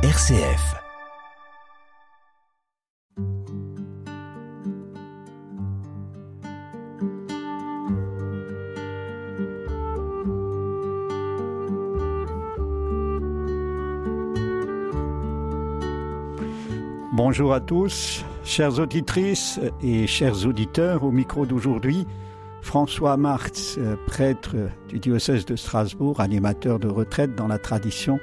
RCF. Bonjour à tous, chères auditrices et chers auditeurs. Au micro d'aujourd'hui, François Marx, prêtre du diocèse de Strasbourg, animateur de retraite dans la tradition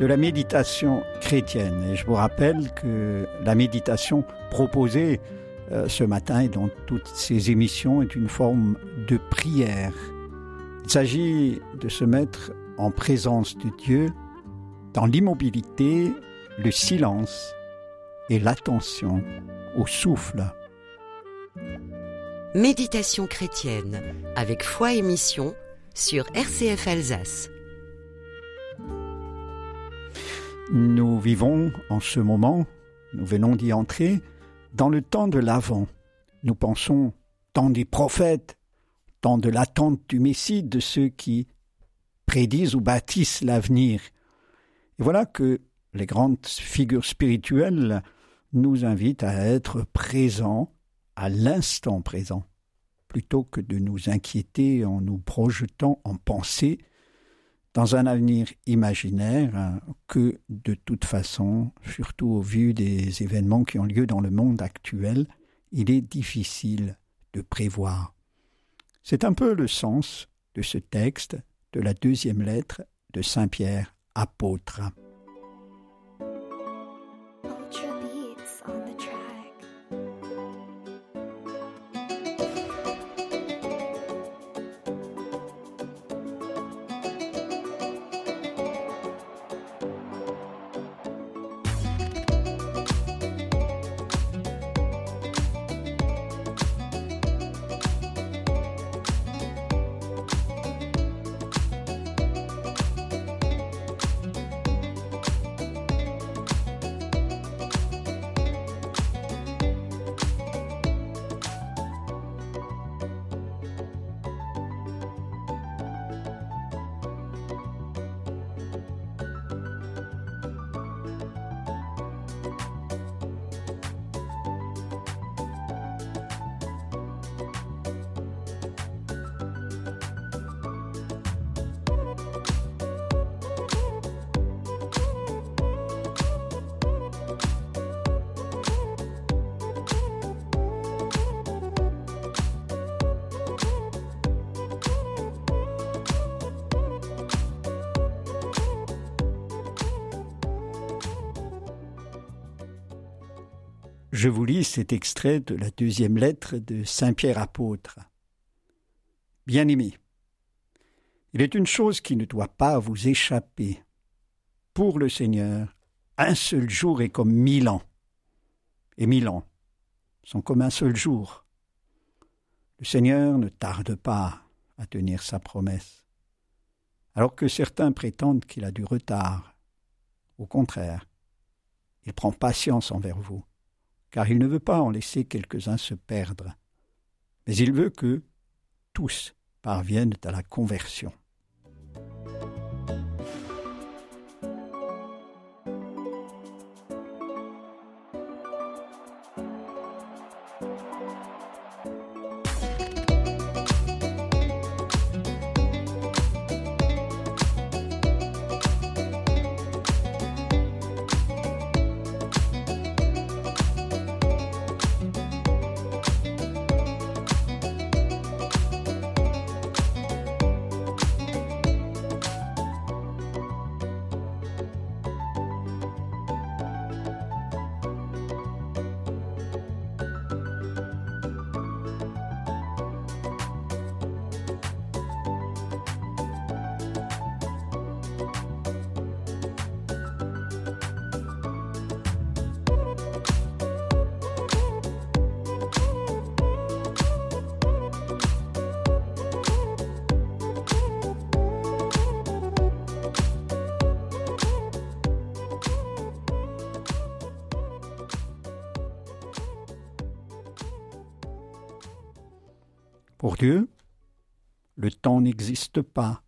de la méditation chrétienne. Et je vous rappelle que la méditation proposée euh, ce matin et dans toutes ces émissions est une forme de prière. Il s'agit de se mettre en présence de Dieu dans l'immobilité, le silence et l'attention au souffle. Méditation chrétienne avec foi et mission sur RCF Alsace. Nous vivons en ce moment, nous venons d'y entrer, dans le temps de l'Avent. Nous pensons tant des prophètes, tant de l'attente du Messie, de ceux qui prédisent ou bâtissent l'avenir. Et voilà que les grandes figures spirituelles nous invitent à être présents à l'instant présent, plutôt que de nous inquiéter en nous projetant en pensée dans un avenir imaginaire hein, que, de toute façon, surtout au vu des événements qui ont lieu dans le monde actuel, il est difficile de prévoir. C'est un peu le sens de ce texte de la deuxième lettre de Saint Pierre, apôtre. Je vous lis cet extrait de la deuxième lettre de Saint Pierre apôtre. Bien-aimés, il est une chose qui ne doit pas vous échapper. Pour le Seigneur, un seul jour est comme mille ans, et mille ans sont comme un seul jour. Le Seigneur ne tarde pas à tenir sa promesse, alors que certains prétendent qu'il a du retard. Au contraire, il prend patience envers vous car il ne veut pas en laisser quelques-uns se perdre, mais il veut que tous parviennent à la conversion. Pour Dieu, le temps n'existe pas.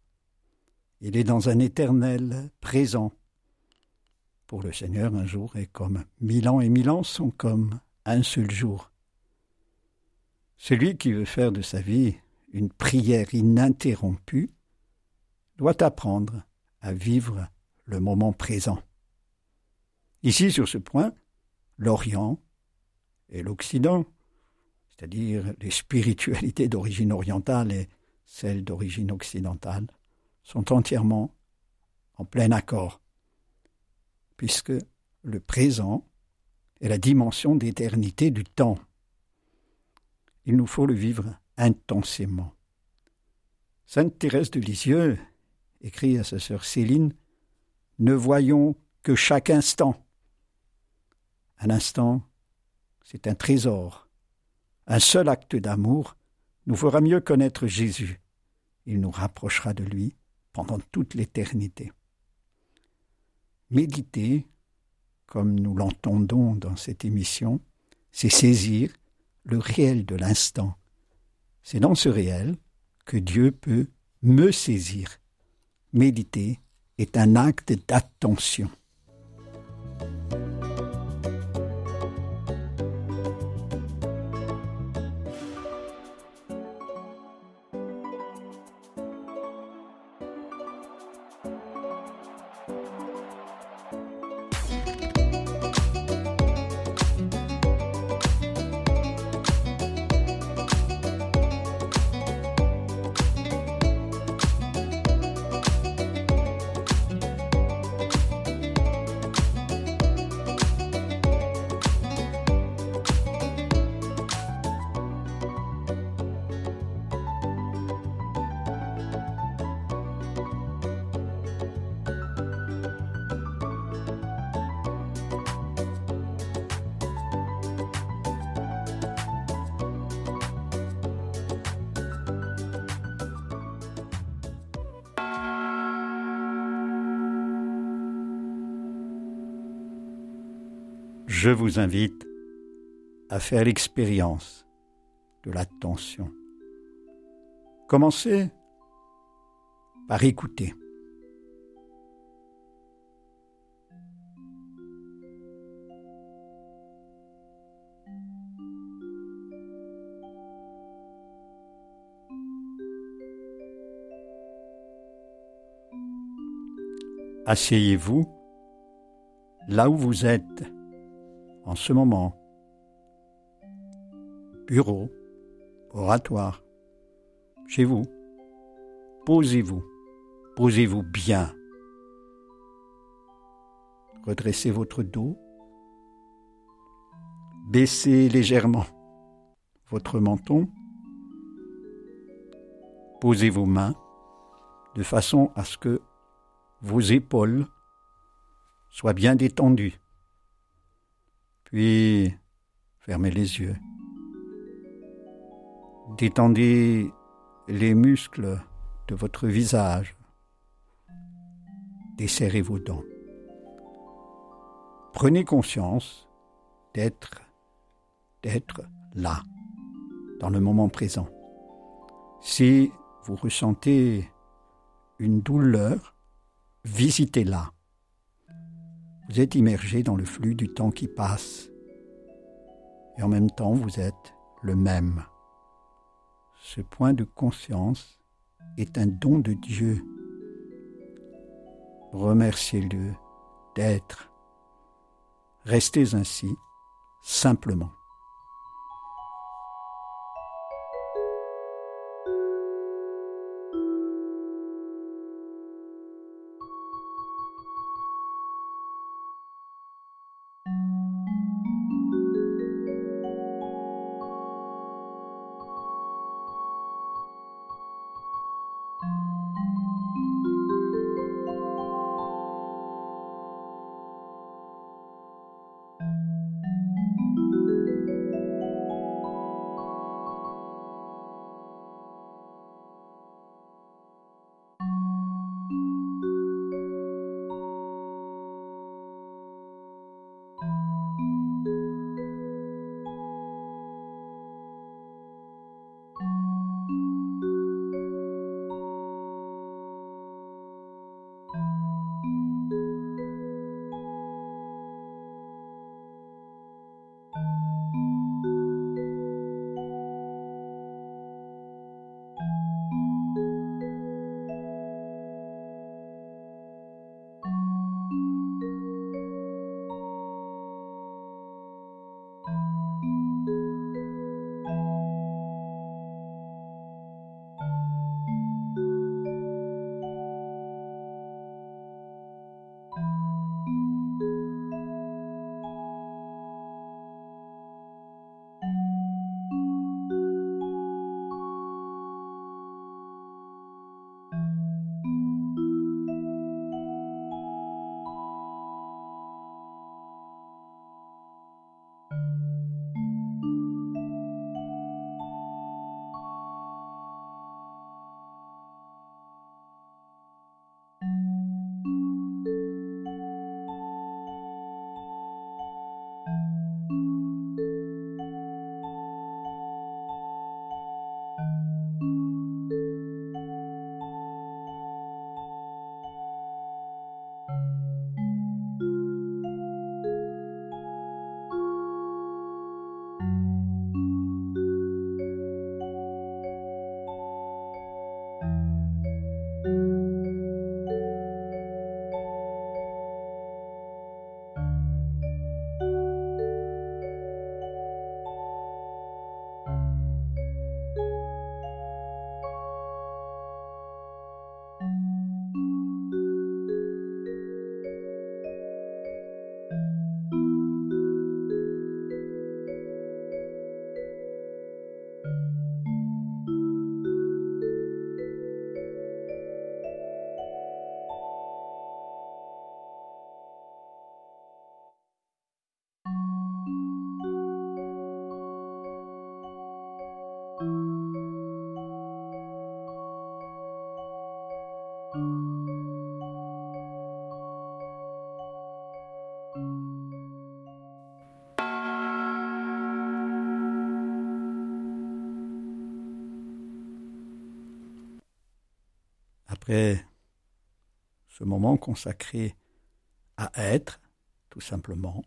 Il est dans un éternel présent. Pour le Seigneur, un jour est comme mille ans et mille ans sont comme un seul jour. Celui qui veut faire de sa vie une prière ininterrompue doit apprendre à vivre le moment présent. Ici, sur ce point, l'Orient et l'Occident, c'est-à-dire les spiritualités d'origine orientale et celles d'origine occidentale, sont entièrement en plein accord, puisque le présent est la dimension d'éternité du temps. Il nous faut le vivre intensément. Sainte Thérèse de Lisieux écrit à sa sœur Céline Ne voyons que chaque instant. Un instant, c'est un trésor. Un seul acte d'amour nous fera mieux connaître Jésus. Il nous rapprochera de lui pendant toute l'éternité. Méditer, comme nous l'entendons dans cette émission, c'est saisir le réel de l'instant. C'est dans ce réel que Dieu peut me saisir. Méditer est un acte d'attention. Je vous invite à faire l'expérience de l'attention. Commencez par écouter. Asseyez-vous là où vous êtes en ce moment. Bureau, oratoire, chez vous. Posez-vous, posez-vous bien. Redressez votre dos. Baissez légèrement votre menton. Posez vos mains de façon à ce que vos épaules soient bien détendues. Puis, fermez les yeux. Détendez les muscles de votre visage. Desserrez vos dents. Prenez conscience d'être, d'être là, dans le moment présent. Si vous ressentez une douleur, visitez-la. Vous êtes immergé dans le flux du temps qui passe. Et en même temps, vous êtes le même. Ce point de conscience est un don de Dieu. Remerciez-le d'être. Restez ainsi, simplement. Après ce moment consacré à être, tout simplement,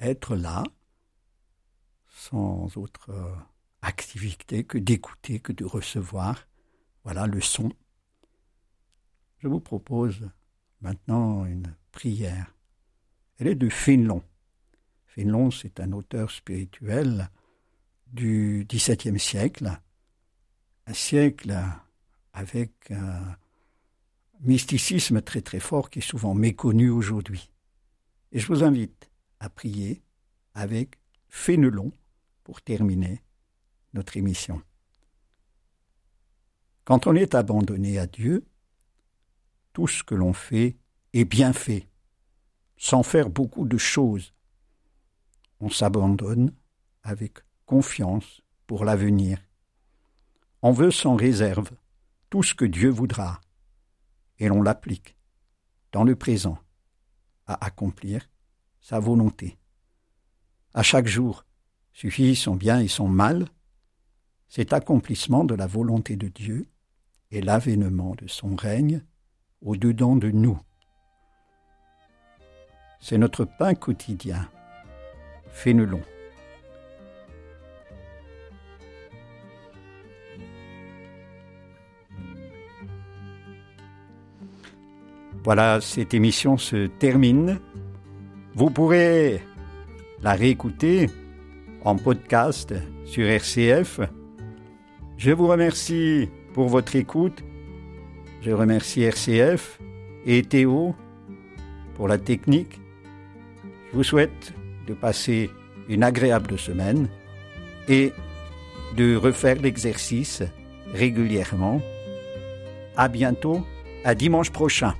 être là, sans autre euh, activité que d'écouter, que de recevoir, voilà le son. Je vous propose maintenant une prière. Elle est de Fénelon. Fénelon, c'est un auteur spirituel du XVIIe siècle, un siècle avec un mysticisme très très fort qui est souvent méconnu aujourd'hui. Et je vous invite à prier avec Fénelon pour terminer notre émission. Quand on est abandonné à Dieu, tout ce que l'on fait est bien fait, sans faire beaucoup de choses. On s'abandonne avec confiance pour l'avenir. On veut sans réserve tout ce que Dieu voudra, et l'on l'applique dans le présent à accomplir sa volonté. À chaque jour suffit son bien et son mal, cet accomplissement de la volonté de Dieu et l'avènement de son règne au-dedans de nous. C'est notre pain quotidien. Fénelon. Voilà, cette émission se termine. Vous pourrez la réécouter en podcast sur RCF. Je vous remercie pour votre écoute. Je remercie RCF et Théo pour la technique. Je vous souhaite de passer une agréable semaine et de refaire l'exercice régulièrement. À bientôt, à dimanche prochain.